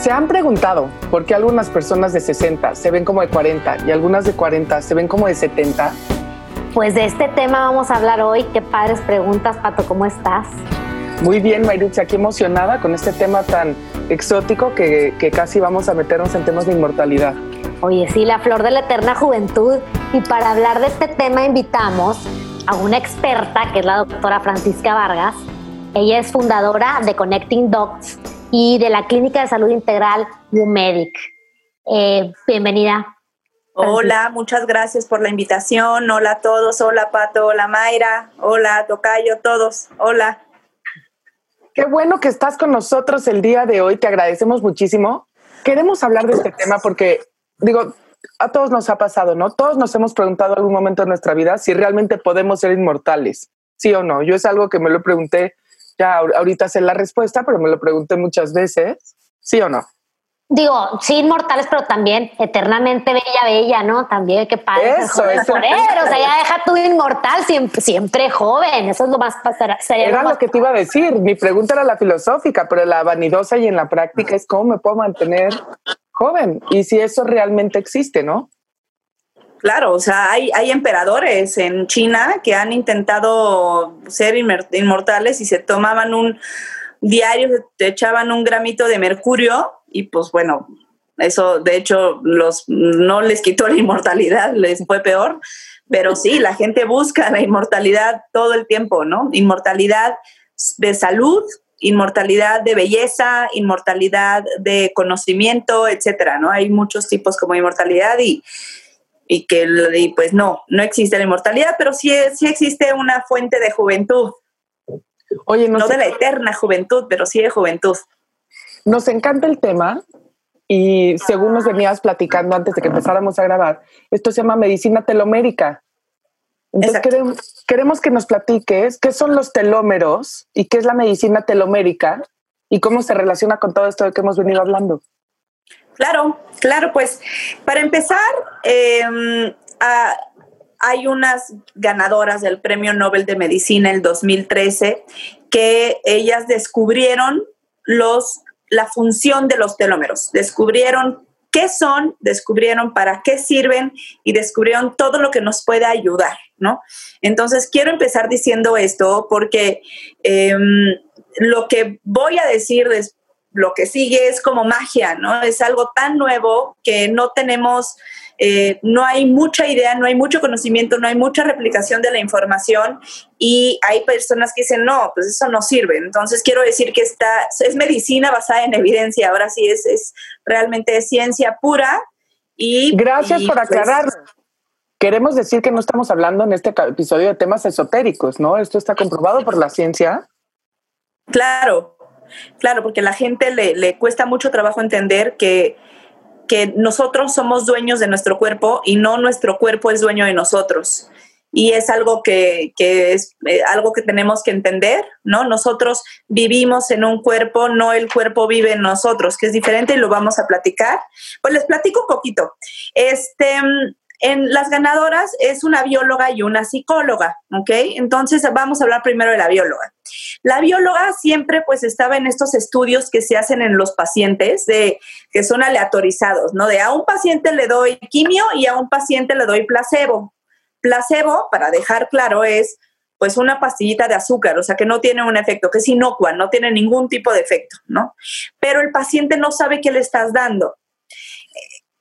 ¿Se han preguntado por qué algunas personas de 60 se ven como de 40 y algunas de 40 se ven como de 70? Pues de este tema vamos a hablar hoy. Qué padres preguntas, Pato, ¿cómo estás? Muy bien, Mayrucha, aquí emocionada con este tema tan exótico que, que casi vamos a meternos en temas de inmortalidad. Oye, sí, la flor de la eterna juventud. Y para hablar de este tema invitamos a una experta, que es la doctora Francisca Vargas. Ella es fundadora de Connecting Docs y de la Clínica de Salud Integral UMedic. Eh, bienvenida. Hola, muchas gracias por la invitación. Hola a todos. Hola Pato, hola Mayra, hola Tocayo, todos. Hola. Qué bueno que estás con nosotros el día de hoy. Te agradecemos muchísimo. Queremos hablar de este tema porque, digo, a todos nos ha pasado, ¿no? Todos nos hemos preguntado en algún momento de nuestra vida si realmente podemos ser inmortales, sí o no. Yo es algo que me lo pregunté, ya ahorita sé la respuesta, pero me lo pregunté muchas veces, sí o no. Digo, sí, inmortales, pero también eternamente bella, bella, ¿no? También, qué padre. Eso, eso. o sea, ya deja tu inmortal siempre, siempre joven. Eso es lo más. Sería era lo, que te iba a decir. Mi pregunta era la filosófica, pero la vanidosa y en la práctica es cómo me puedo mantener joven y si eso realmente existe, ¿no? Claro, o sea, hay, hay emperadores en China que han intentado ser inmortales y se tomaban un diario, te echaban un gramito de mercurio y pues bueno, eso de hecho los, no les quitó la inmortalidad, les fue peor, pero sí, la gente busca la inmortalidad todo el tiempo, ¿no? Inmortalidad de salud, inmortalidad de belleza, inmortalidad de conocimiento, etcétera, ¿no? Hay muchos tipos como inmortalidad y, y que pues no, no existe la inmortalidad, pero sí, sí existe una fuente de juventud. Oye, no, no de la eterna juventud, pero sí de juventud. Nos encanta el tema y según nos venías platicando antes de que empezáramos a grabar, esto se llama medicina telomérica. Entonces queremos, queremos, que nos platiques qué son los telómeros y qué es la medicina telomérica y cómo se relaciona con todo esto de que hemos venido hablando. Claro, claro, pues para empezar, em, hay unas ganadoras del Premio Nobel de Medicina el 2013 que ellas descubrieron los la función de los telómeros. Descubrieron qué son, descubrieron para qué sirven y descubrieron todo lo que nos puede ayudar, ¿no? Entonces, quiero empezar diciendo esto porque em, lo que voy a decir después lo que sigue es como magia, ¿no? Es algo tan nuevo que no tenemos, eh, no hay mucha idea, no hay mucho conocimiento, no hay mucha replicación de la información y hay personas que dicen, no, pues eso no sirve. Entonces quiero decir que esta es medicina basada en evidencia, ahora sí es, es realmente ciencia pura. Y, Gracias por pues, aclarar. Queremos decir que no estamos hablando en este episodio de temas esotéricos, ¿no? Esto está comprobado por la ciencia. Claro, Claro, porque a la gente le, cuesta mucho trabajo entender que, que nosotros somos dueños de nuestro cuerpo y no nuestro cuerpo es dueño de nosotros y es algo que, que es eh, algo que tenemos que entender, ¿no? Nosotros vivimos en un cuerpo, no el cuerpo vive en nosotros, que es diferente y lo vamos a platicar. Pues les platico un poquito. Este, en las ganadoras es una bióloga y una psicóloga, ¿ok? Entonces vamos a hablar primero de la bióloga. La bióloga siempre pues estaba en estos estudios que se hacen en los pacientes, de, que son aleatorizados, ¿no? De a un paciente le doy quimio y a un paciente le doy placebo. Placebo, para dejar claro, es pues una pastillita de azúcar, o sea que no tiene un efecto, que es inocua, no tiene ningún tipo de efecto, ¿no? Pero el paciente no sabe qué le estás dando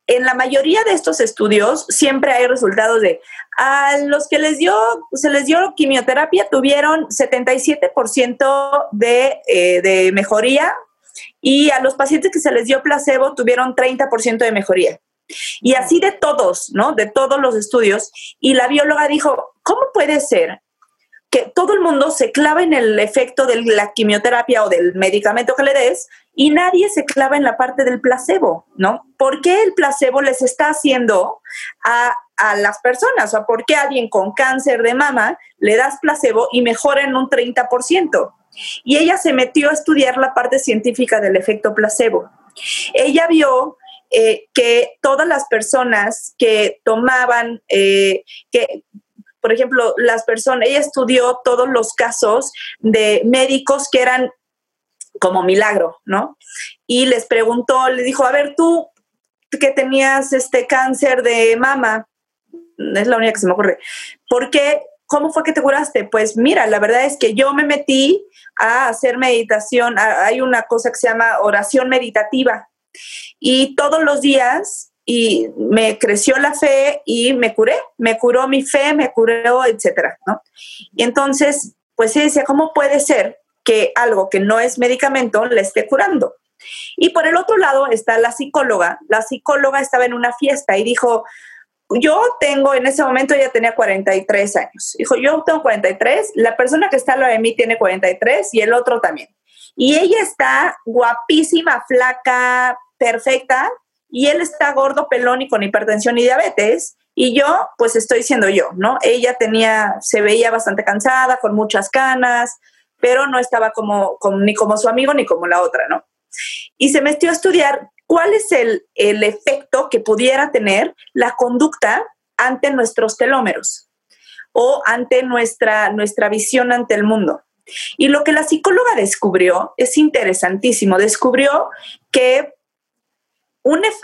en la mayoría de estos estudios siempre hay resultados de a los que les dio, se les dio quimioterapia tuvieron 77% de, eh, de mejoría y a los pacientes que se les dio placebo tuvieron 30% de mejoría. Y así de todos, ¿no? De todos los estudios. Y la bióloga dijo, ¿cómo puede ser que todo el mundo se clava en el efecto de la quimioterapia o del medicamento que le des y nadie se clava en la parte del placebo, ¿no? ¿Por qué el placebo les está haciendo a, las personas? O ¿por qué a alguien con cáncer de mama le das placebo y mejora en un 30%? Y ella se metió a estudiar la parte científica del efecto placebo. Ella vio eh, que todas las personas que tomaban, eh, que por ejemplo, las personas, ella estudió todos los casos de médicos que eran como milagro, ¿no? Y les preguntó, le dijo, a ver, tú que tenías este cáncer de mama, es la única que se me ocurre, ¿por qué? ¿Cómo fue que te curaste? Pues mira, la verdad es que yo me metí a hacer meditación, hay una cosa que se llama oración meditativa y todos los días y me creció la fe y me curé, me curó mi fe, me curó, etcétera, ¿no? Y entonces, pues sí decía, ¿cómo puede ser que algo que no es medicamento le esté curando? Y por el otro lado está la psicóloga. La psicóloga estaba en una fiesta y dijo, yo tengo, en ese momento ya tenía 43 años. Dijo, yo tengo 43, la persona que está al lado de mí tiene 43 y el otro también. Y ella está guapísima, flaca, perfecta, y él está gordo, pelón y con hipertensión y diabetes, y yo, pues estoy siendo yo, ¿no? Ella tenía, se veía bastante cansada, con muchas canas, pero no estaba como, ni como su amigo ni como la otra, ¿no? Y se metió a estudiar cuál es el, el efecto que pudiera tener la conducta ante nuestros telómeros o ante nuestra, nuestra visión ante el mundo. Y lo que la psicóloga descubrió es interesantísimo. Descubrió que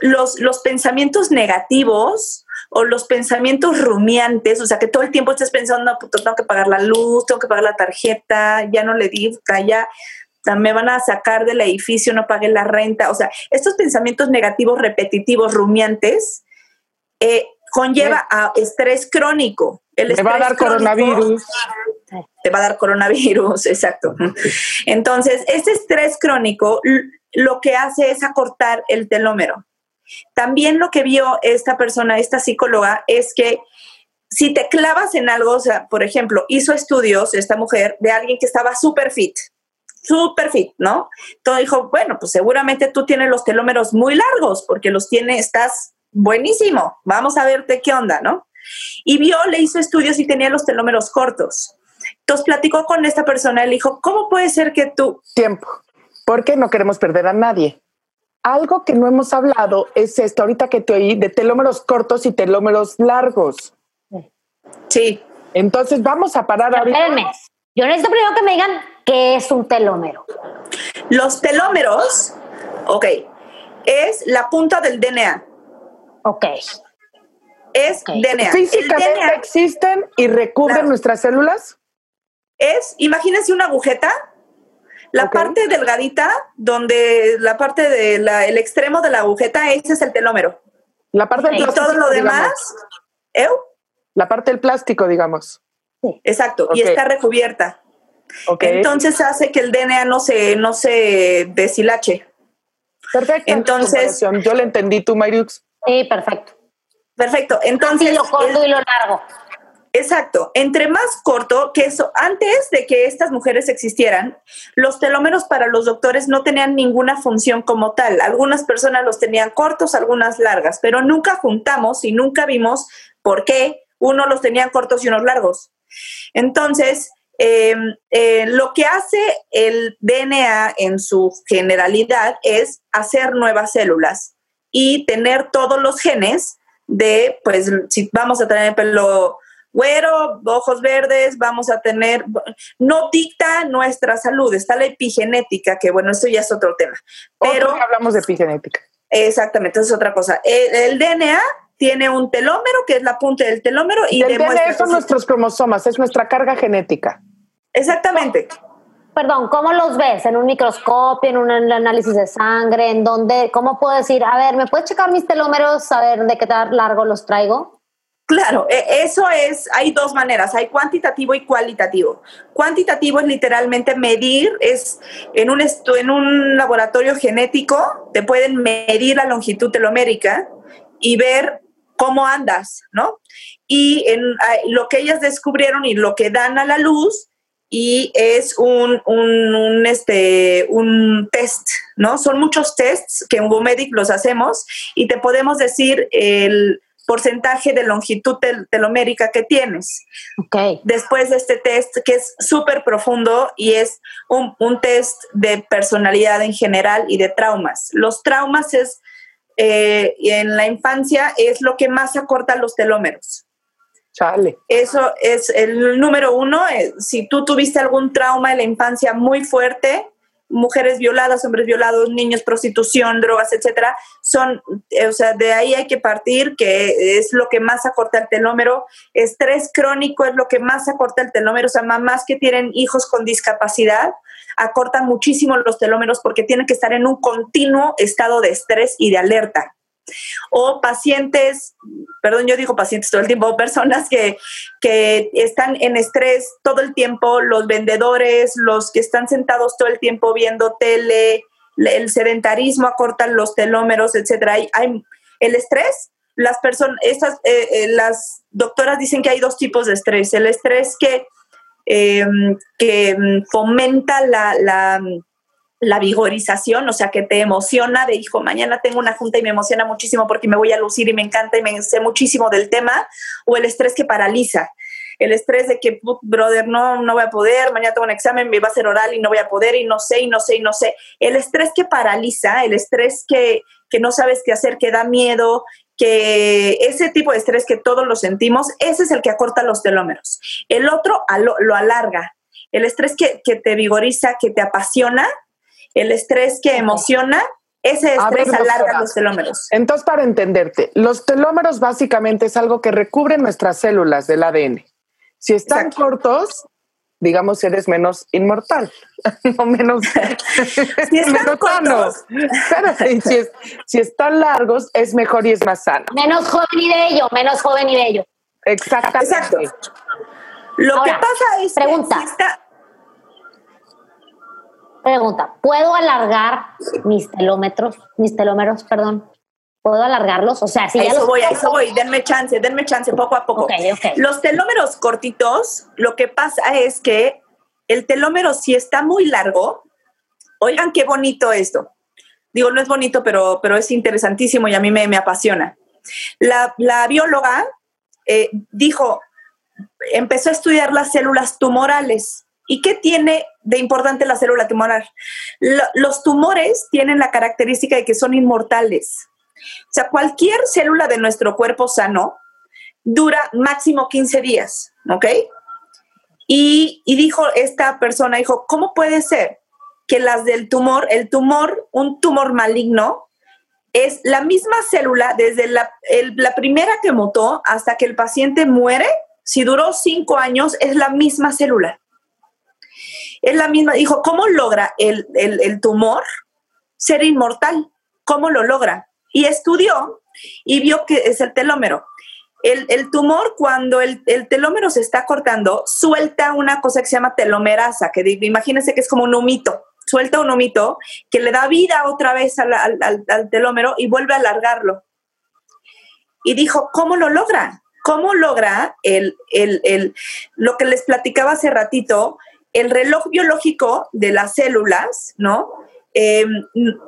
los, los pensamientos negativos o los pensamientos rumiantes, o sea, que todo el tiempo estés pensando, no, tengo que pagar la luz, tengo que pagar la tarjeta, ya no le di, ya me van a sacar del edificio, no pagué la renta. O sea, estos pensamientos negativos repetitivos, rumiantes, eh, conlleva a estrés crónico. El te va a dar coronavirus. Te va a dar coronavirus, exacto. Entonces, este estrés crónico lo que hace es acortar el telómero. También lo que vio esta persona, esta psicóloga, es que si te clavas en algo, o sea, por ejemplo, hizo estudios esta mujer de alguien que estaba súper fit, súper fit, ¿no? Entonces dijo, bueno, pues seguramente tú tienes los telómeros muy largos porque los tienes, estás buenísimo, vamos a verte qué onda, ¿no? Y vio, le hizo estudios y tenía los telómeros cortos. Entonces platicó con esta persona y le dijo, ¿cómo puede ser que tú... Tiempo porque no queremos perder a nadie. Algo que no hemos hablado es esto, ahorita que te oí, de telómeros cortos y telómeros largos. Sí. Entonces vamos a parar ahorita. Espérenme. Yo necesito primero que me digan qué es un telómero. Los telómeros, ok, es la punta del DNA. Ok. Es DNA. ¿Físicamente existen y recubren nuestras células? Es, imagínense una agujeta la parte delgadita, donde la parte del el extremo de la agujeta, ese es el telómero. La parte del Y todo lo demás, ¿eu? La parte del plástico, digamos. Exacto, y está recubierta. Entonces hace que el DNA no se, no se deshilache. Perfecto. Entonces, yo le entendí tú, Mariux. Sí, perfecto. Perfecto. Entonces, lo corto y lo largo. Exacto. Entre más corto, que eso, antes de que estas mujeres existieran, los telómeros para los doctores no tenían ninguna función como tal. Algunas personas los tenían cortos, algunas largas, pero nunca juntamos y nunca vimos por qué unos los tenían cortos y unos largos. Entonces, em, eh, lo que hace el DNA en su generalidad es hacer nuevas células y tener todos los genes de, pues, si vamos a tener pelo güero, ojos verdes, vamos a tener, no dicta nuestra salud, está la epigenética, que bueno, eso ya es otro tema. Pero hablamos de epigenética. Exactamente, eso es otra cosa. El, DNA tiene un telómero, que es la punta del telómero, y, el DNA son nuestros cromosomas, es nuestra carga genética. Exactamente. Perdón, ¿cómo los ves? ¿En un microscopio, en un análisis de sangre? ¿En dónde? ¿Cómo puedo decir, a ver, ¿me puedes checar mis telómeros, saber de qué tan largo los traigo? Claro, e, eso es, hay dos maneras, hay cuantitativo y cualitativo. Cuantitativo es literalmente medir, es en un, en un laboratorio genético, te pueden medir la longitud telomérica y ver cómo andas, ¿no? Y lo que ellas descubrieron y lo que dan a la luz y es un, un, este, un test, ¿no? Son muchos tests que en Womedic los hacemos y te podemos decir el porcentaje de longitud telomérica que tienes. Okay. Después de este test, que es súper profundo y es un, test de personalidad en general y de traumas. Los traumas es, eh, en la infancia, es lo que más acorta los telómeros. Chale. Eso es el número uno. Eh, si tú tuviste algún trauma en la infancia muy fuerte, mujeres violadas, hombres violados, niños, prostitución, drogas, etcétera, son, eh, o sea, de ahí hay que partir, que es lo que más acorta el telómero. Estrés crónico es lo que más acorta el telómero, o sea, mamás que tienen hijos con discapacidad acortan muchísimo los telómeros porque tienen que estar en un continuo estado de estrés y de alerta o pacientes, perdón, yo digo pacientes todo el tiempo, personas que, que están en estrés todo el tiempo, los vendedores, los que están sentados todo el tiempo viendo tele, el sedentarismo acorta los telómeros, etcétera. Hay, el estrés, las personas, estas, eh, eh, las doctoras dicen que hay dos tipos de estrés. El estrés que, em, que fomenta la, la la vigorización, o sea, que te emociona de, hijo, mañana tengo una junta y me emociona muchísimo porque me voy a lucir y me encanta y me sé muchísimo del tema, o el estrés que paraliza, el estrés de que, brother, no, no voy a poder, mañana tengo un examen, me va a ser oral y no voy a poder y no sé, y no sé, y no sé. El estrés que paraliza, el estrés que, que no sabes qué hacer, que da miedo, que ese tipo de estrés que todos lo sentimos, ese es el que acorta los telómeros. El otro lo, alarga. El estrés que, que te vigoriza, que te apasiona, el estrés que emociona, ese estrés alarga los telómeros. Entonces, para entenderte, los telómeros básicamente es algo que recubre nuestras células del ADN. Si están cortos, digamos, eres menos inmortal, no menos, si están cortos. Pero si, están largos, es mejor y es más sano. Menos joven y bello, menos joven y bello. Exactamente. Exacto. Lo que pasa es pregunta. que Pregunta, ¿puedo alargar mis telómetros, mis telómeros, perdón? ¿Puedo alargarlos? O sea, si ya eso voy, a eso voy, denme chance, denme chance poco a poco. Los telómeros cortitos, lo que pasa es que el telómero si está muy largo, oigan qué bonito esto. Digo, no es bonito, pero, pero es interesantísimo y a mí me, me apasiona. La, la bióloga eh, dijo, empezó a estudiar las células tumorales ¿Y qué tiene de importante la célula tumoral? los tumores tienen la característica de que son inmortales. O sea, cualquier célula de nuestro cuerpo sano dura máximo 15 días, ¿ok? Y, y dijo esta persona, dijo, ¿cómo puede ser que las del tumor, el tumor, un tumor maligno, es la misma célula desde la, la primera que mutó hasta que el paciente muere? Si duró cinco años, es la misma célula es la misma, dijo, ¿cómo logra el, tumor ser inmortal? ¿Cómo lo logra? Y estudió y vio que es el telómero. El, tumor, cuando el, telómero se está cortando, suelta una cosa que se llama telomerasa, que imagínense que es como un humito, suelta un humito que le da vida otra vez al, al telómero y vuelve a alargarlo. Y dijo, ¿cómo lo logra? ¿Cómo logra el, lo que les platicaba hace ratito, el reloj biológico de las células, ¿no? Em,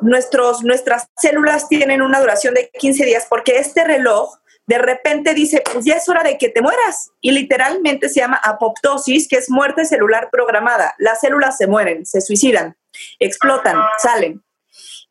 nuestros, nuestras células tienen una duración de 15 días porque este reloj de repente dice, pues ya es hora de que te mueras. Y literalmente se llama apoptosis, que es muerte celular programada. Las células se mueren, se suicidan, explotan, salen.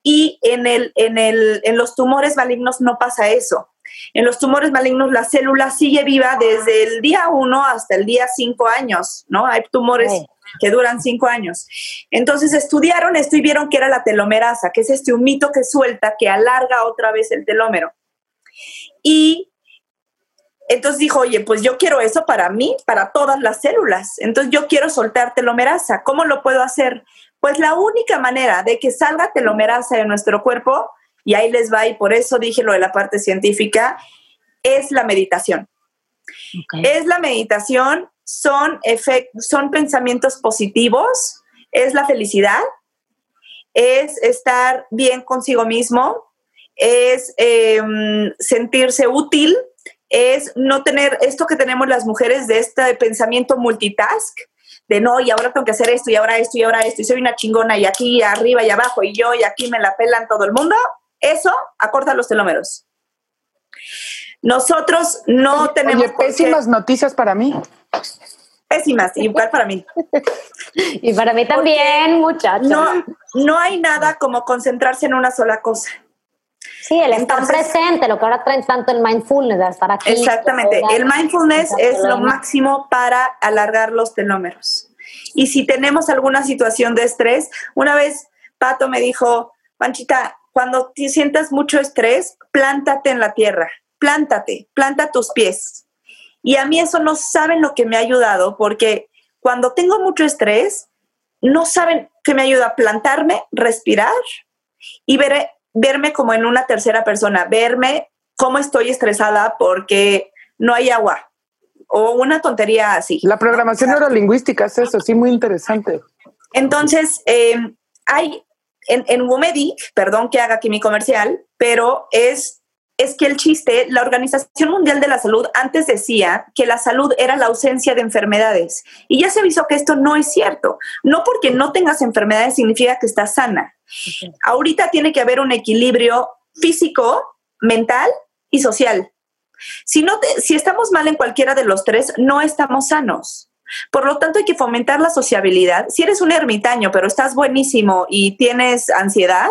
Y en, el, en, el, en los tumores malignos no pasa eso. En los tumores malignos la célula sigue viva desde el día 1 hasta el día 5 años, ¿no? Hay tumores que duran cinco años. Entonces estudiaron esto y vieron que era la telomerasa, que es este humito que suelta, que alarga otra vez el telómero. Y entonces dijo, oye, pues yo quiero eso para mí, para todas las células. Entonces yo quiero soltar telomerasa. ¿Cómo lo puedo hacer? Pues la única manera de que salga telomerasa de nuestro cuerpo, y ahí les va, y por eso dije lo de la parte científica, es la meditación. Es la meditación son, son pensamientos positivos, es la felicidad, es estar bien consigo mismo, es em, sentirse útil, es no tener esto que tenemos las mujeres de este pensamiento multitask, de no, y ahora tengo que hacer esto, y ahora esto, y ahora esto, y soy una chingona, y aquí, arriba y abajo, y yo, y aquí me la pelan todo el mundo, eso acorta los telómeros. Nosotros no tenemos... Oye, pésimas noticias para mí pésimas, igual para mí. y para mí también, muchachos. No, no hay nada como concentrarse en una sola cosa. Sí, el estar presente, lo que ahora traen tanto el mindfulness, de estar aquí. Exactamente, el mindfulness es lo máximo para alargar los telómeros. Y si tenemos alguna situación de estrés, una vez Pato me dijo, Panchita, cuando te sientas mucho estrés, plántate en la tierra, plántate, planta tus pies. Y a mí eso no saben lo que me ha ayudado, porque cuando tengo mucho estrés, no saben que me ayuda a plantarme, respirar y ver, verme como en una tercera persona, verme cómo estoy estresada porque no hay agua o una tontería así. La programación neurolingüística es eso, sí, muy interesante. Entonces, eh, hay en, en Womedic, perdón que haga aquí mi comercial, pero es, es que el chiste, la Organización Mundial de la Salud antes decía que la salud era la ausencia de enfermedades. Y ya se avisó que esto no es cierto. No porque no tengas enfermedades significa que estás sana. Ahorita tiene que haber un equilibrio físico, mental y social. Si, no si estamos mal en cualquiera de los tres, no estamos sanos. Por lo tanto, hay que fomentar la sociabilidad. Si eres un ermitaño, pero estás buenísimo y tienes ansiedad,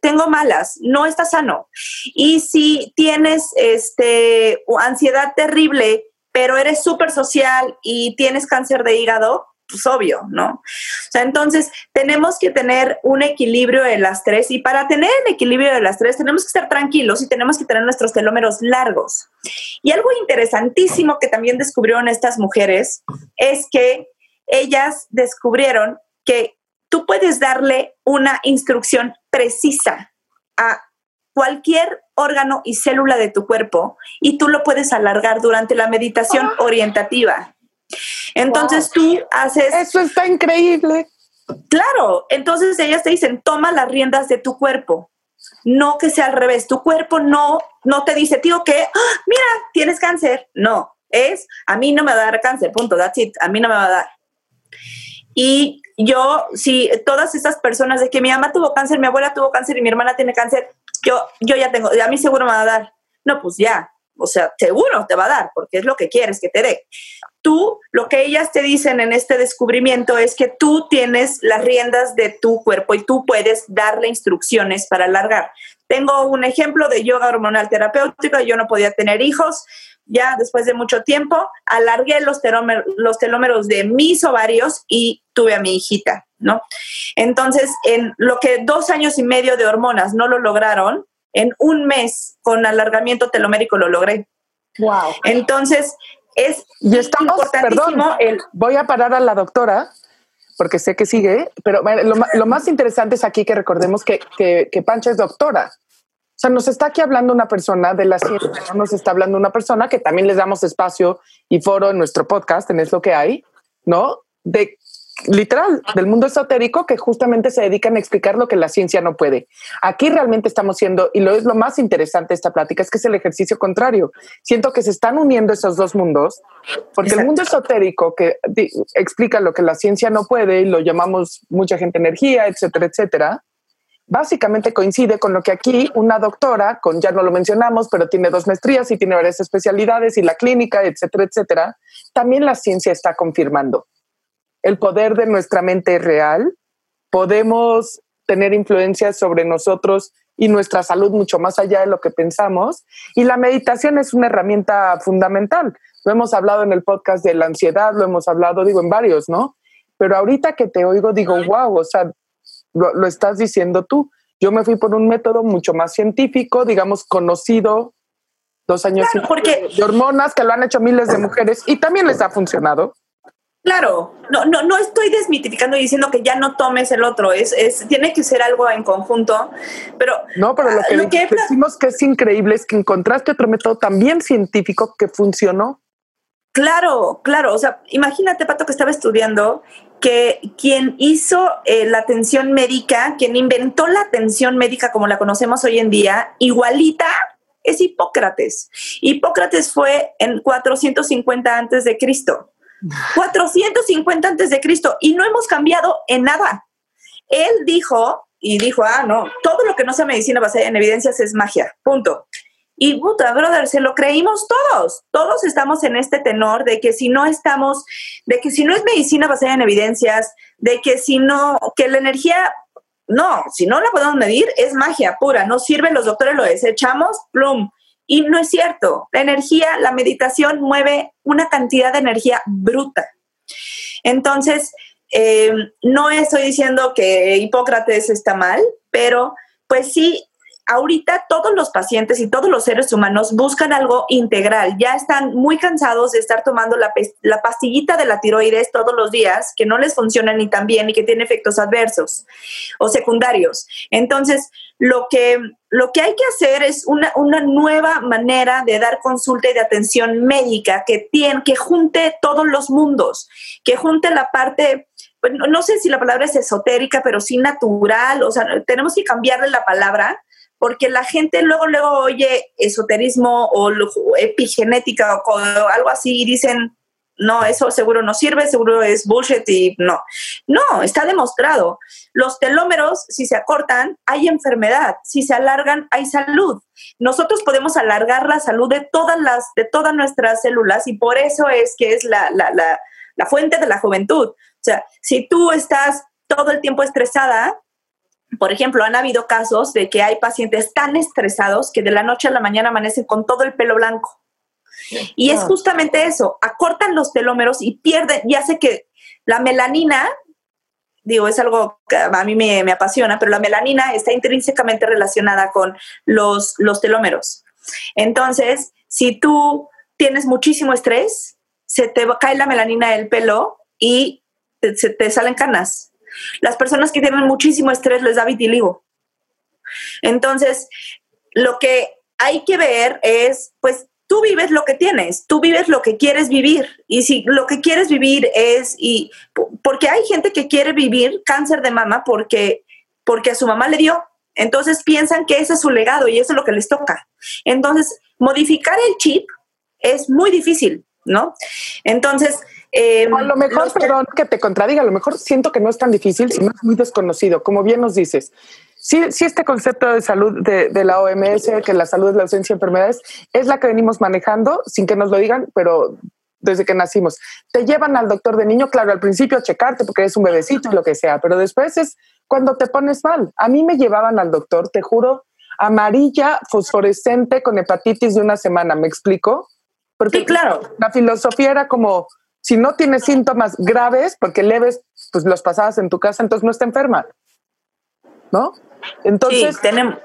tengo malas, no estás sano. Y si tienes este, ansiedad terrible, pero eres súper social y tienes cáncer de hígado, pues obvio, ¿no? Entonces tenemos que tener un equilibrio de las tres y para tener el equilibrio de las tres tenemos que estar tranquilos y tenemos que tener nuestros telómeros largos. Y algo interesantísimo que también descubrieron estas mujeres es que ellas descubrieron que tú puedes darle una instrucción precisa a cualquier órgano y célula de tu cuerpo y tú lo puedes alargar durante la meditación ah. orientativa. Entonces tú haces... Eso está increíble. Claro, entonces ellas te dicen, toma las riendas de tu cuerpo. No que sea al revés. Tu cuerpo no, no te dice, tío, que, ¡Ah, mira, tienes cáncer. No, es, a mí no me va a dar cáncer, punto, that's it, a mí no me va a dar. Y yo, si todas estas personas de que mi mamá tuvo cáncer, mi abuela tuvo cáncer y mi hermana tiene cáncer, yo, yo ya tengo, a mí seguro me va a dar. No, pues ya, o sea, seguro te va a dar, porque es lo que quieres que te dé. Tú, lo que ellas te dicen en este descubrimiento es que tú tienes las riendas de tu cuerpo y tú puedes darle instrucciones para alargar. Tengo un ejemplo de yoga hormonal terapéutico, yo no podía tener hijos, ya después de mucho tiempo, alargué los, telómeros, los telómeros de mis ovarios y tuve a mi hijita, ¿no? Entonces, en lo que dos años y medio de hormonas no lo lograron, en un mes con alargamiento telomérico lo logré. Wow. Entonces, es y estamos, perdón, voy a parar a la doctora porque sé que sigue, pero lo, más interesante es aquí que recordemos que, que, que, Pancha es doctora. O sea, nos está aquí hablando una persona de la ciencia, nos está hablando una persona que también les damos espacio y foro en nuestro podcast, en Es lo que hay, ¿no? De literal del mundo esotérico que justamente se dedican a explicar lo que la ciencia no puede. Aquí realmente estamos siendo, y lo es lo más interesante de esta plática, es que es el ejercicio contrario. Siento que se están uniendo esos dos mundos, porque el mundo esotérico que explica lo que la ciencia no puede, y lo llamamos mucha gente energía, etcétera, etcétera, básicamente coincide con lo que aquí una doctora, con ya no lo mencionamos, pero tiene dos maestrías y tiene varias especialidades y la clínica, etcétera, etcétera, también la ciencia está confirmando el poder de nuestra mente es real, podemos tener influencia sobre nosotros y nuestra salud mucho más allá de lo que pensamos. Y la meditación es una herramienta fundamental. Lo hemos hablado en el podcast de la ansiedad, lo hemos hablado, digo, en varios, ¿no? Pero ahorita que te oigo, digo, wow, o sea, lo, estás diciendo tú. Yo me fui por un método mucho más científico, digamos, conocido, dos años porque, de hormonas que lo han hecho miles de mujeres y también les ha funcionado. Claro, no, no, no estoy desmitificando y diciendo que ya no tomes el otro, es, es, tiene que ser algo en conjunto, pero... No, pero lo ah, que, decimos que es increíble es que encontraste otro método también científico que funcionó. Claro, claro, o sea, imagínate, Pato, que estaba estudiando que quien hizo eh, la atención médica, quien inventó la atención médica como la conocemos hoy en día, igualita es Hipócrates. Hipócrates fue en 450 antes de Cristo. 450 antes de Cristo y no hemos cambiado en nada. Él dijo y dijo, ah, no, todo lo que no sea medicina basada en evidencias es magia, punto. Y puta, brother, se lo creímos todos. Todos estamos en este tenor de que si no estamos, de que si no es medicina basada en evidencias, de que si no, que la energía, no, si no la podemos medir, es magia pura, no sirve, los doctores lo desechamos, plum. Y no es cierto. La energía, la meditación mueve una cantidad de energía bruta. Entonces, eh, no estoy diciendo que Hipócrates está mal, pero pues sí, ahorita todos los pacientes y todos los seres humanos buscan algo integral. Ya están muy cansados de estar tomando la, la, pastillita de la tiroides todos los días, que no les funciona ni tan bien y que tiene efectos adversos o secundarios. Entonces, lo que, lo que hay que hacer es una, una nueva manera de dar consulta y de atención médica que, tiene, que junte todos los mundos, que junte la parte pues, no sé si la palabra es esotérica, pero sí natural, o sea, tenemos que cambiarle la palabra porque la gente luego, luego oye esoterismo o epigenética o algo así y dicen, no, eso seguro no sirve, seguro es bullshit y no. No, está demostrado. Los telómeros, si se acortan, hay enfermedad. Si se alargan, hay salud. Nosotros podemos alargar la salud de todas las, de todas nuestras células y por eso es que es la, la, la, la fuente de la juventud. O sea, si tú estás todo el tiempo estresada, por ejemplo, han habido casos de que hay pacientes tan estresados que de la noche a la mañana amanecen con todo el pelo blanco. Y es justamente eso, acortan los telómeros y pierden, y hace que la melanina, digo, es algo que a mí me, apasiona, pero la melanina está intrínsecamente relacionada con los, los telómeros. Entonces, si tú tienes muchísimo estrés, se te cae la melanina del pelo y se te salen canas. Las personas que tienen muchísimo estrés les da vitiligo. Entonces, lo que hay que ver es, pues, tú vives lo que tienes, tú vives lo que quieres vivir. Y si lo que quieres vivir es, y porque hay gente que quiere vivir cáncer de mama porque, porque a su mamá le dio. Entonces piensan que ese es su legado y eso es lo que les toca. Entonces, modificar el chip es muy difícil, ¿no? Entonces, eh, a lo mejor, perdón que te contradiga, a lo mejor siento que no es tan difícil, sino es muy desconocido, como bien nos dices. Sí, sí este concepto de salud de, de, la OMS, que la salud es la ausencia de enfermedades, es la que venimos manejando, sin que nos lo digan, pero desde que nacimos. Te llevan al doctor de niño, claro, al principio a checarte porque eres un bebecito y lo que sea, pero después es cuando te pones mal. A mí me llevaban al doctor, te juro, amarilla, fosforescente, con hepatitis de una semana, ¿me explico? Porque sí, claro. La filosofía era como, si no tienes síntomas graves, porque leves, pues los pasabas en tu casa, entonces no está enferma. ¿No? Entonces, tenemos,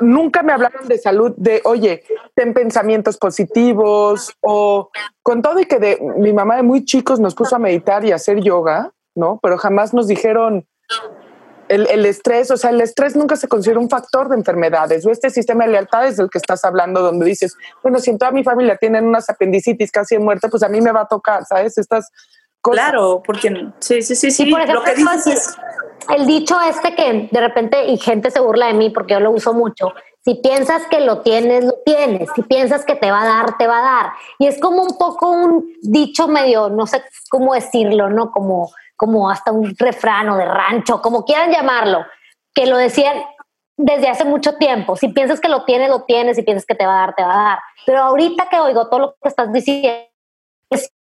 nunca me hablaron de salud, de, oye, ten pensamientos positivos, o con todo y que de, mi mamá de muy chicos nos puso a meditar y a hacer yoga, ¿no? Pero jamás nos dijeron, el, estrés, o sea, el estrés nunca se considera un factor de enfermedades o este sistema de lealtades del que estás hablando, donde dices, bueno, si en toda mi familia tienen unas apendicitis casi de muerte, pues a mí me va a tocar, ¿sabes? Estas cosas. Claro, porque sí, sí, sí, sí. por ejemplo, lo que dices es... El dicho este que de repente y gente se burla de mí porque yo lo uso mucho, si piensas que lo tienes, lo tienes. Si piensas que te va a dar, te va a dar. Y es como un poco un dicho medio, no sé cómo decirlo, ¿no? Como como hasta un refrán o de rancho, como quieran llamarlo, que lo decían desde hace mucho tiempo. Si piensas que lo tienes, lo tienes. Si piensas que te va a dar, te va a dar. Pero ahorita que oigo todo lo que estás diciendo, es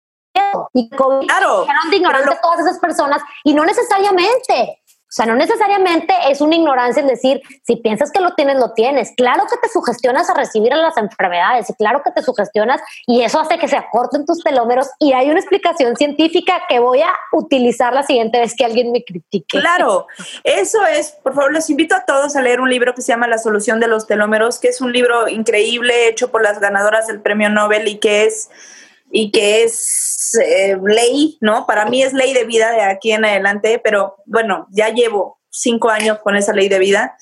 y claro, de ignorante todas esas personas y no necesariamente. O sea, no necesariamente es una ignorancia el decir, si piensas que lo tienes, lo tienes. Claro que te sugestionas a recibir las enfermedades y claro que te sugestionas y eso hace que se acorten tus telómeros y hay una explicación científica que voy a utilizar la siguiente vez que alguien me critique. Claro, eso es, por favor, les invito a todos a leer un libro que se llama La solución de los telómeros, que es un libro increíble hecho por las ganadoras del premio Nobel y que es y que es eh, ley, ¿no? Para mí es ley de vida de aquí en adelante, pero bueno, ya llevo cinco años con esa ley de vida.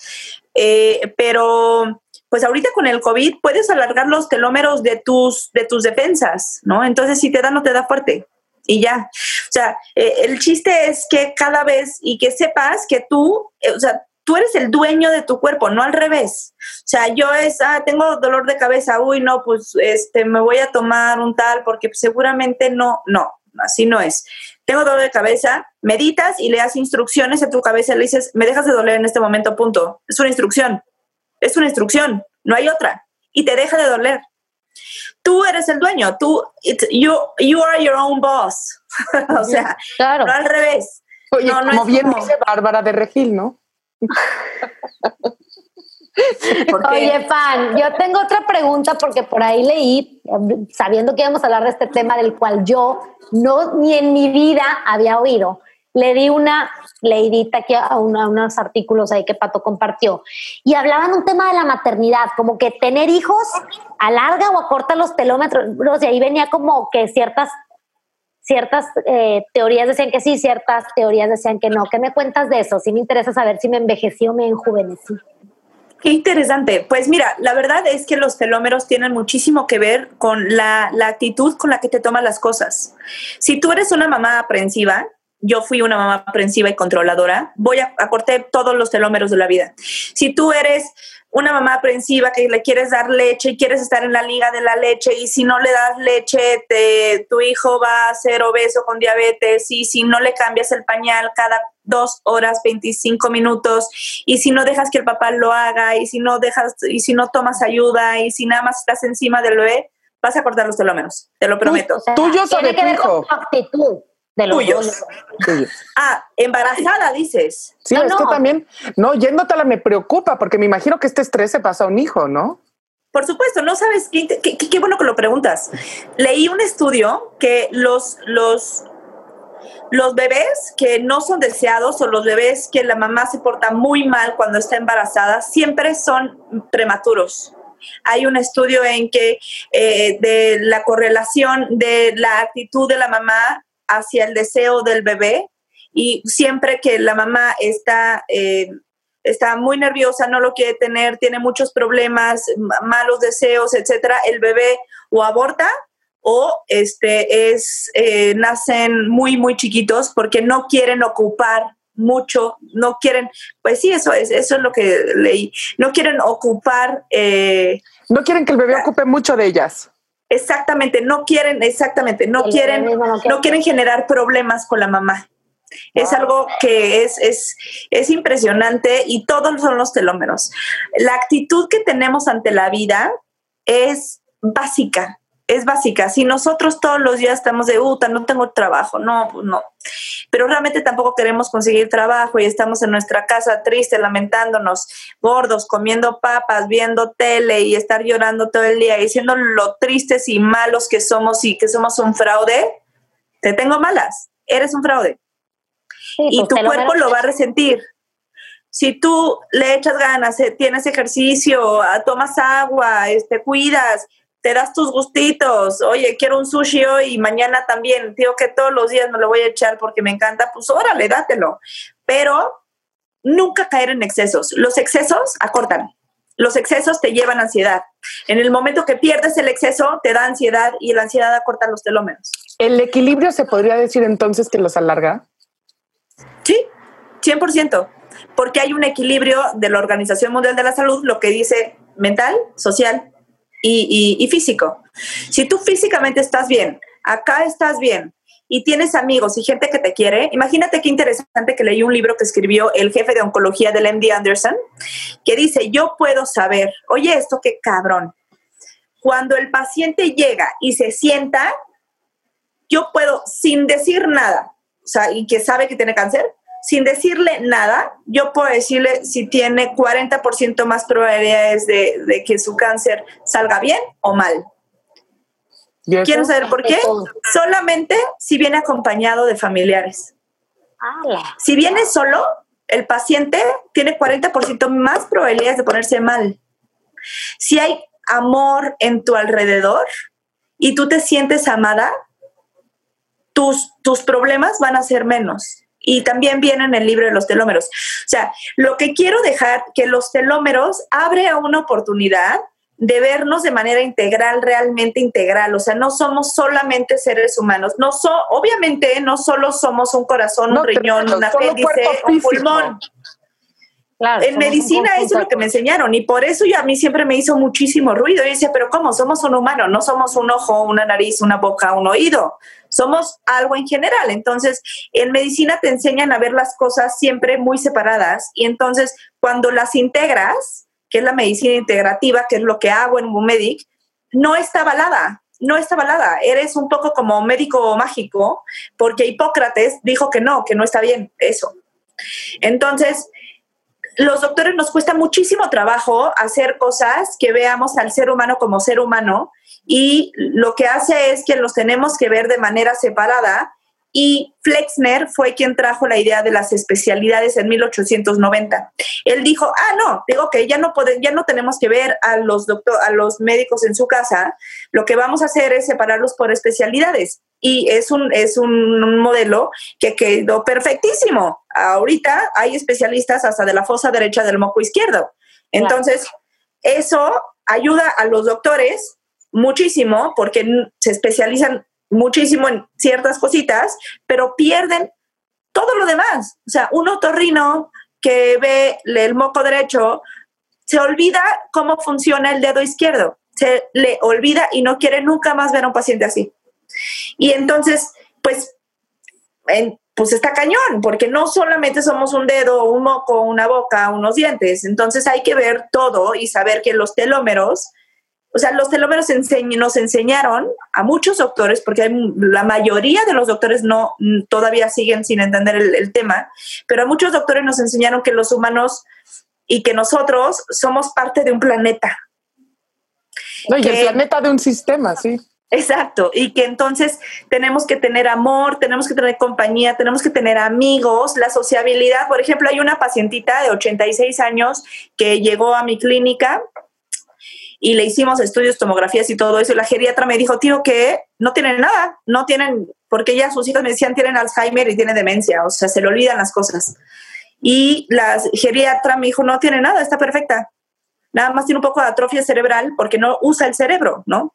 Eh, pero pues ahorita con el COVID puedes alargar los telómeros de tus, de tus defensas, ¿no? Entonces si te da, no te da fuerte. Y ya. O sea, eh, el chiste es que cada vez y que sepas que tú, o sea, tú eres el dueño de tu cuerpo, no al revés. O sea, yo es, ah, tengo dolor de cabeza, uy, no, pues este, me voy a tomar un tal porque seguramente no, no, así no es. Tengo dolor de cabeza, meditas y le das instrucciones a tu cabeza, le dices, me dejas de doler en este momento, punto. Es una instrucción, es una instrucción, no hay otra. Y te deja de doler. Tú eres el dueño, tú, you, you are your own boss. o sea, claro. no al revés. Oye, como bien dice Bárbara de Regil, ¿no? Oye, Pan, yo tengo otra pregunta porque por ahí leí sabiendo que íbamos a hablar de este tema del cual yo no ni en mi vida había oído, le di una leidita aquí a, unos artículos ahí que Pato compartió. Y hablaban un tema de la maternidad, como que tener hijos alarga o acorta los telómetros, y ahí venía como que ciertas ciertas eh, teorías decían que sí, ciertas teorías decían que no. ¿Qué me cuentas de eso? Sí me interesa saber si me envejecí o me enjuvenecí. Qué interesante. Pues mira, la verdad es que los telómeros tienen muchísimo que ver con la, la actitud con la que te tomas las cosas. Si tú eres una mamá aprensiva, yo fui una mamá aprensiva y controladora, voy a, cortar todos los telómeros de la vida. Si tú eres una mamá aprensiva que le quieres dar leche y quieres estar en la liga de la leche y si no le das leche, te, tu hijo va a ser obeso con diabetes y si no le cambias el pañal cada dos horas 25 minutos y si no dejas que el papá lo haga y si no dejas y si no tomas ayuda y si nada más estás encima del bebé, vas a cortar los telómeros, te lo prometo. Tuyo sobre tu hijo. actitud de los tuyos. Ah, embarazada dices. Sí, es que también, no, yéndotela me preocupa porque me imagino que este estrés se pasa a un hijo, ¿no? Por supuesto, no sabes, qué, qué, bueno que lo preguntas. Leí un estudio que los, los, los bebés que no son deseados o los bebés que la mamá se porta muy mal cuando está embarazada siempre son prematuros. Hay un estudio en que eh, de la correlación de la actitud de la mamá hacia el deseo del bebé y siempre que la mamá está, eh, está muy nerviosa, no lo quiere tener, tiene muchos problemas, malos deseos, etcétera, el bebé o aborta o este es eh, nacen muy muy chiquitos porque no quieren ocupar mucho, no quieren, pues sí, eso es, eso es lo que leí, no quieren ocupar. Eh, no quieren que el bebé ocupe mucho de ellas. Exactamente, no quieren, exactamente, no quieren, no quieren generar problemas con la mamá. Es algo que es, es, es impresionante y todos son los telómeros. La actitud que tenemos ante la vida es básica es básica. Si nosotros todos los días estamos de, puta, no tengo trabajo, no, pues no. Pero realmente tampoco queremos conseguir trabajo y estamos en nuestra casa triste, lamentándonos, gordos, comiendo papas, viendo tele y estar llorando todo el día y siendo lo tristes y malos que somos y que somos un fraude, te tengo malas, eres un fraude. y pues tu cuerpo lo va a resentir. Si tú le echas ganas, eh, tienes ejercicio, ah, tomas agua, este, cuidas, te das tus gustitos, oye, quiero un sushi hoy y mañana también, digo que todos los días me lo voy a echar porque me encanta, pues órale, dátelo. Pero nunca caer en excesos. Los excesos acortan. Los excesos te llevan ansiedad. En el momento que pierdes el exceso, te da ansiedad y la ansiedad acorta los telómeros. ¿El equilibrio se podría decir entonces que los alarga? Sí, 100%, porque hay un equilibrio de la Organización Mundial de la Salud, lo que dice mental, social y, físico. Si tú físicamente estás bien, acá estás bien, y tienes amigos y gente que te quiere, imagínate qué interesante que leí un libro que escribió el jefe de oncología del MD Anderson, que dice, yo puedo saber, oye esto qué cabrón, cuando el paciente llega y se sienta, yo puedo, sin decir nada, o sea, y que sabe que tiene cáncer, sin decirle nada, yo puedo decirle si tiene 40% más probabilidades de, que su cáncer salga bien o mal. ¿Quieren saber por qué? Solamente si viene acompañado de familiares. Si viene solo, el paciente tiene 40% más probabilidades de ponerse mal. Si hay amor en tu alrededor y tú te sientes amada, tus, tus problemas van a ser menos y también viene en el libro de los telómeros. O sea, lo que quiero dejar, que los telómeros abre a una oportunidad de vernos de manera integral, realmente integral. O sea, no somos solamente seres humanos. No so, obviamente no solo somos un corazón, un riñón, un apéndice, un pulmón. en medicina eso es lo que me enseñaron y por eso yo a mí siempre me hizo muchísimo ruido. Y decía, pero ¿cómo? Somos un humano, no somos un ojo, una nariz, una boca, un oído somos algo en general. Entonces, en medicina te enseñan a ver las cosas siempre muy separadas y entonces cuando las integras, que es la medicina integrativa, que es lo que hago en Bumedic, no está avalada, no está avalada. Eres un poco como médico mágico, porque Hipócrates dijo que no, que no está bien eso. Entonces, los doctores nos cuesta muchísimo trabajo hacer cosas que veamos al ser humano como ser humano y lo que hace es que los tenemos que ver de manera separada y Flexner fue quien trajo la idea de las especialidades en 1890. Él dijo, ah, no, digo que ya no, ya no tenemos que ver a los, doctor, a los médicos en su casa, lo que vamos a hacer es separarlos por especialidades. Y es un, es un modelo que quedó perfectísimo. Ahorita hay especialistas hasta de la fosa derecha del moco izquierdo. Entonces, eso ayuda a los doctores muchísimo porque se especializan muchísimo en ciertas cositas, pero pierden todo lo demás. O sea, un otorrino que ve el moco derecho se olvida cómo funciona el dedo izquierdo, se le olvida y no quiere nunca más ver a un paciente así. Y entonces, pues, pues está cañón, porque no solamente somos un dedo, un moco, una boca, unos dientes. Entonces hay que ver todo y saber que los telómeros o sea, los telómeros nos enseñaron a muchos doctores, porque la mayoría de los doctores no todavía siguen sin entender el, tema, pero a muchos doctores nos enseñaron que los humanos y que nosotros somos parte de un planeta. No, y el planeta de un sistema, sí. Exacto, y que entonces tenemos que tener amor, tenemos que tener compañía, tenemos que tener amigos, la sociabilidad. Por ejemplo, hay una pacientita de 86 años que llegó a mi clínica y le hicimos estudios, tomografías y todo eso. Y la geriatra me dijo, tío, que no tienen nada, no tienen, porque ya sus hijos me decían, tienen Alzheimer y tienen demencia, o sea, se le olvidan las cosas. Y la geriatra me dijo, no tiene nada, está perfecta. Nada más tiene un poco de atrofia cerebral porque no usa el cerebro, ¿no?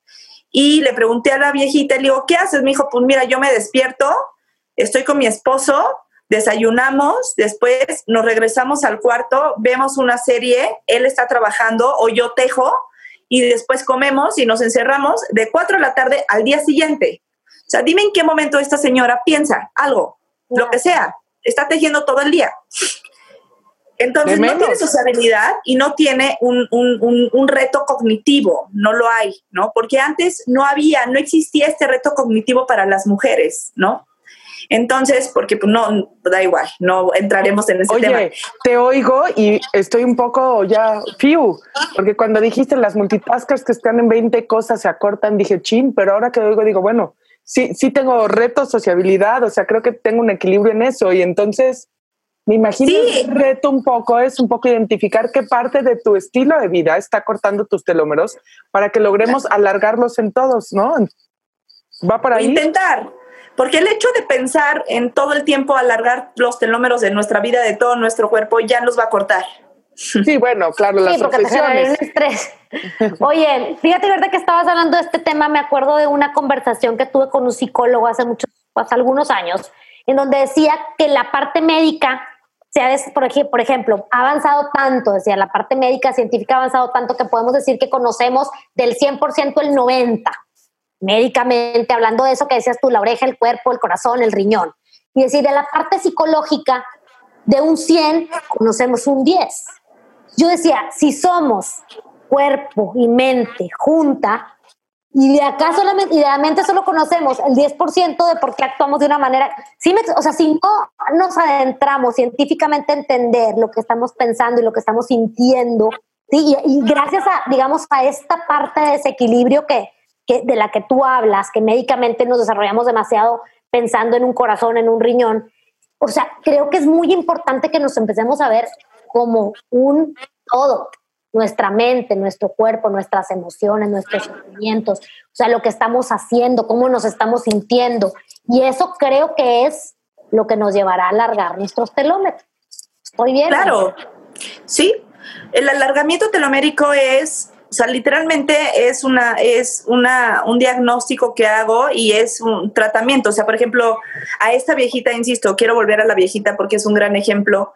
Y le pregunté a la viejita, le digo, ¿qué haces? Me dijo, pues mira, yo me despierto, estoy con mi esposo, desayunamos, después nos regresamos al cuarto, vemos una serie, él está trabajando o yo tejo y después comemos y nos encerramos de 4 de la tarde al día siguiente. O sea, dime en qué momento esta señora piensa algo, lo que sea, está tejiendo todo el día. Entonces no tiene sociabilidad y no tiene un, un, un, reto cognitivo, no lo hay, ¿no? Porque antes no había, no existía este reto cognitivo para las mujeres, ¿no? Entonces, porque pues, no, da igual, no entraremos en ese tema. Oye, te oigo y estoy un poco ya fiu, porque cuando dijiste las multitaskers que están en 20 cosas se acortan, dije chin, pero ahora que oigo digo, bueno, sí, sí tengo retos, sociabilidad, o sea, creo que tengo un equilibrio en eso y entonces me imagino el reto un poco es un poco identificar qué parte de tu estilo de vida está cortando tus telómeros para que logremos alargarlos en todos, ¿no? Va para ahí. Intentar, porque el hecho de pensar en todo el tiempo alargar los telómeros de nuestra vida, de todo nuestro cuerpo, ya nos va a cortar. Sí, bueno, claro, las sí, porque te estrés. Oye, fíjate, verdad que estabas hablando de este tema, me acuerdo de una conversación que tuve con un psicólogo hace muchos, hace algunos años, en donde decía que la parte médica se ha, por, por ejemplo, ha avanzado tanto, decía, la parte médica científica ha avanzado tanto que podemos decir que conocemos del 100% el 90% médicamente, hablando de eso que decías tú, la oreja, el cuerpo, el corazón, el riñón. Y decir, de la parte psicológica, de un 100 conocemos un 10. Yo decía, si somos cuerpo y mente junta, y de acá solamente, idealmente solo conocemos el 10% de por qué actuamos de una manera, si o sea, si no nos adentramos científicamente a entender lo que estamos pensando y lo que estamos sintiendo, y, y gracias a, digamos, a esta parte de desequilibrio que, que, de la que tú hablas, que médicamente nos desarrollamos demasiado pensando en un corazón, en un riñón. O sea, creo que es muy importante que nos empecemos a ver como un todo, nuestra mente, nuestro cuerpo, nuestras emociones, nuestros sentimientos, o sea, lo que estamos haciendo, cómo nos estamos sintiendo. Y eso creo que es lo que nos llevará a alargar nuestros telómetros. ¿Estoy bien? Claro, sí. El alargamiento telomérico es o sea, literalmente es, una, es una, un diagnóstico que hago y es un tratamiento. O sea, por ejemplo, a esta viejita, insisto, quiero volver a la viejita porque es un gran ejemplo.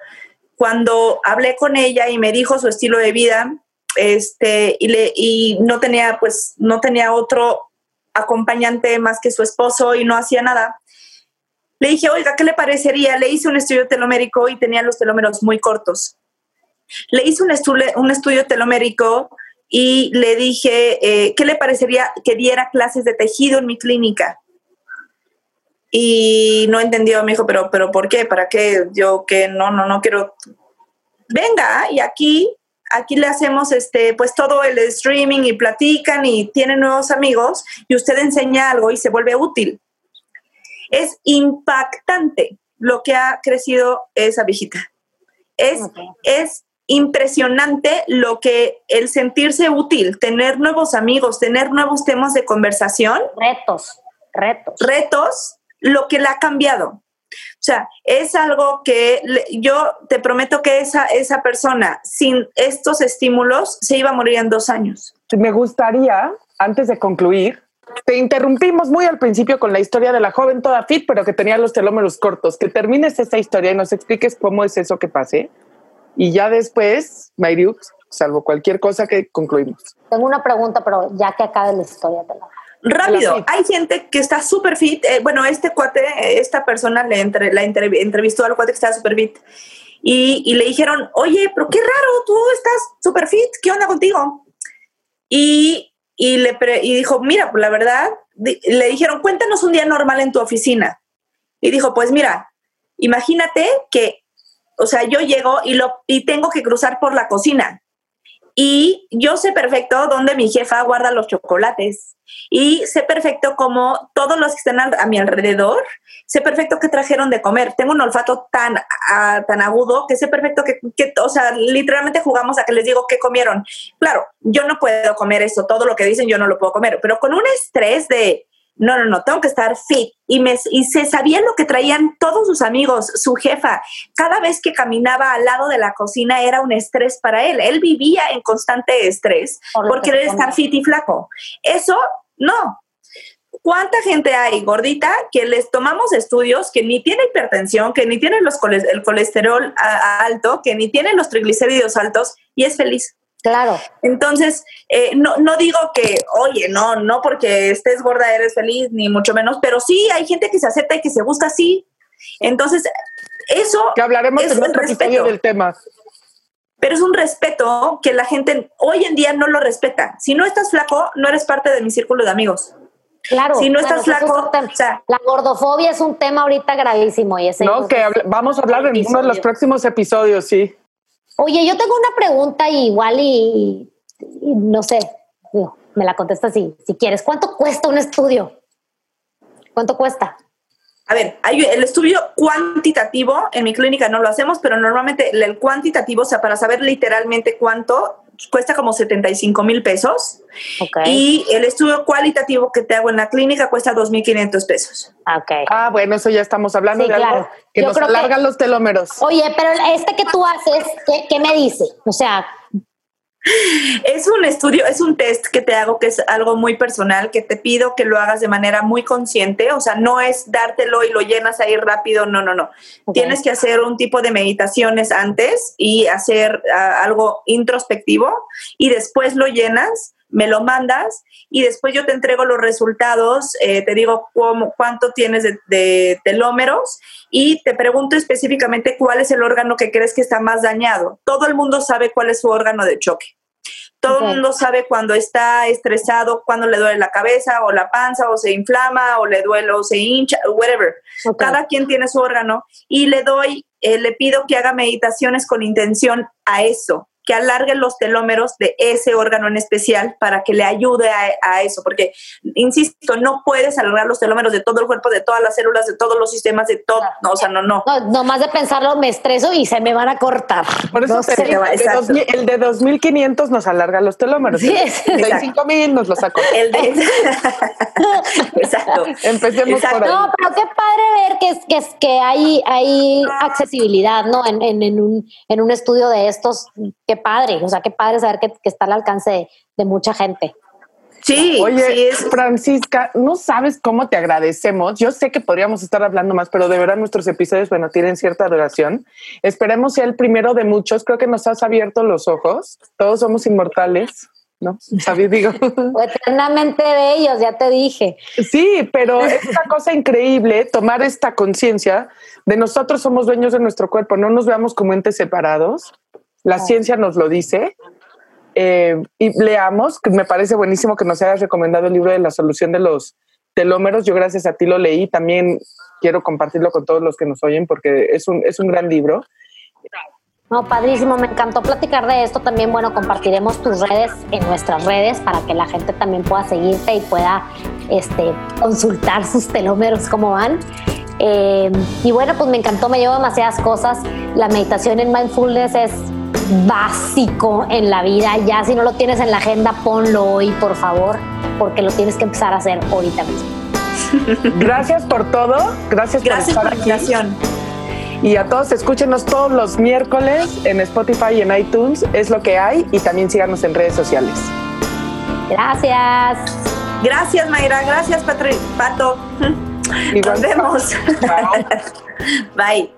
Cuando hablé con ella y me dijo su estilo de vida, este, y, le, y no tenía, pues, no tenía otro acompañante más que su esposo y no hacía nada. Le dije, oiga, ¿qué le parecería? Le hice un estudio telomérico y tenía los telómeros muy cortos. Le hice un, estudio, un estudio telomérico y le dije, eh, ¿qué le parecería que diera clases de tejido en mi clínica? Y no entendió, me dijo, pero, pero ¿por qué? ¿Para qué? Yo que no, no, no quiero. Venga, y aquí aquí le hacemos este, pues todo el streaming y platican y tienen nuevos amigos y usted enseña algo y se vuelve útil. Es impactante lo que ha crecido esa viejita. Es, es impresionante lo que el sentirse útil, tener nuevos amigos, tener nuevos temas de conversación. Retos, retos. Retos, lo que la ha cambiado. O sea, es algo que yo te prometo que esa, esa persona sin estos estímulos se iba a morir en dos años. Me gustaría, antes de concluir, te interrumpimos muy al principio con la historia de la joven toda fit, pero que tenía los telómeros cortos. Que termines esta historia y nos expliques cómo es eso que pase. Y ya después, Mayriux, salvo cualquier cosa que concluimos. Tengo una pregunta, pero ya que acabe la historia te la Rápido, hay gente que está súper fit. Eh, bueno, este cuate, esta persona le entre, la entrevistó al cuate que está súper fit y, le dijeron, oye, pero qué raro, tú estás súper fit, ¿qué onda contigo? Y, le y dijo, mira, pues la verdad, le dijeron, cuéntanos un día normal en tu oficina. Y dijo, pues mira, imagínate que, o sea, yo llego y, lo, y tengo que cruzar por la cocina. Y yo sé perfecto dónde mi jefa guarda los chocolates y sé perfecto cómo todos los que están a, mi alrededor, sé perfecto qué trajeron de comer. Tengo un olfato tan, tan agudo que sé perfecto que, que, o sea, literalmente jugamos a que les digo qué comieron. Claro, yo no puedo comer eso, todo lo que dicen yo no lo puedo comer, pero con un estrés de, no, no, no, tengo que estar fit. Y, me, y se sabían lo que traían todos sus amigos, su jefa. Cada vez que caminaba al lado de la cocina era un estrés para él. Él vivía en constante estrés por, querer estar fit y flaco. Eso, no. ¿Cuánta gente hay gordita que les tomamos estudios que ni tiene hipertensión, que ni tiene los el colesterol alto, que ni tiene los triglicéridos altos y es feliz? Claro. Entonces, eh, no, no digo que, oye, no, no porque estés gorda eres feliz, ni mucho menos, pero sí hay gente que se acepta y que se gusta así. Entonces, eso. Que hablaremos en otro episodio del tema. Pero es un respeto que la gente hoy en día no lo respeta. Si no estás flaco, no eres parte de mi círculo de amigos. Claro. Si no estás flaco, o sea, la gordofobia es un tema ahorita gravísimo y ese No, que vamos a hablar en uno de los próximos episodios, sí. Oye, yo tengo una pregunta igual y, no sé, me la contestas si, si quieres. ¿Cuánto cuesta un estudio? ¿Cuánto cuesta? A ver, hay el estudio cuantitativo, en mi clínica no lo hacemos, pero normalmente el cuantitativo, o sea, para saber literalmente cuánto, cuesta como 75 mil pesos. Y el estudio cualitativo que te hago en la clínica cuesta 2.500 pesos. Okay. Ah, bueno, eso ya estamos hablando de algo que nos alargan los telómeros. Oye, pero este que tú haces, ¿qué, ¿qué, me dice? O sea, es un estudio, es un test que te hago que es algo muy personal, que te pido que lo hagas de manera muy consciente, o sea, no es dártelo y lo llenas ahí rápido, no, no, no. Tienes que hacer un tipo de meditaciones antes y hacer ah, algo introspectivo y después lo llenas, me lo mandas y después yo te entrego los resultados, eh, te digo cómo, cuánto tienes de, de telómeros y te pregunto específicamente cuál es el órgano que crees que está más dañado. Todo el mundo sabe cuál es su órgano de choque. Todo el mundo sabe cuando está estresado, cuando le duele la cabeza o la panza o se inflama o le duele o se hincha, whatever. Cada quien tiene su órgano y le doy, eh, le pido que haga meditaciones con intención a eso que alargue los telómeros de ese órgano en especial para que le ayude a, eso, porque, insisto, no puedes alargar los telómeros de todo el cuerpo, de todas las células, de todos los sistemas, de todo, no, o sea, no, no. No, más de pensarlo me estreso y se me van a cortar. Por eso el de 2500 nos alarga los telómeros. Sí, el de 5000 nos lo sacó. El de... exacto. Empecemos por ahí. No, pero qué padre ver que, que, que hay, hay accesibilidad, ¿no? En, en, un, en un estudio de estos que padre, o sea, qué padre saber que, está al alcance de, mucha gente. Sí, oye, Francisca, no sabes cómo te agradecemos. Yo sé que podríamos estar hablando más, pero de verdad nuestros episodios, bueno, tienen cierta duración. Esperemos sea el primero de muchos. Creo que nos has abierto los ojos. Todos somos inmortales. ¿no? ¿Sabes? Digo. Eternamente bellos, ya te dije. Sí, pero es una cosa increíble tomar esta conciencia de nosotros somos dueños de nuestro cuerpo, no nos veamos como entes separados, la ciencia nos lo dice. Eh, y leamos, que me parece buenísimo que nos hayas recomendado el libro de la solución de los telómeros. Yo gracias a ti lo leí, también quiero compartirlo con todos los que nos oyen porque es un, es un gran libro. No, padrísimo, me encantó platicar de esto. También, bueno, compartiremos tus redes en nuestras redes para que la gente también pueda seguirte y pueda este, consultar sus telómeros, cómo van. Eh, y bueno, pues me encantó, me llevo demasiadas cosas. La meditación en mindfulness es básico en la vida. Ya si no lo tienes en la agenda, ponlo hoy, por favor, porque lo tienes que empezar a hacer ahorita mismo. Gracias por todo. Gracias, Gracias por, la invitación. Y a todos, escúchenos todos los miércoles en Spotify y en iTunes. Es lo que hay. Y también síganos en redes sociales. Gracias. Gracias, Mayra. Gracias, Patri Pato. Nos vemos. Bye.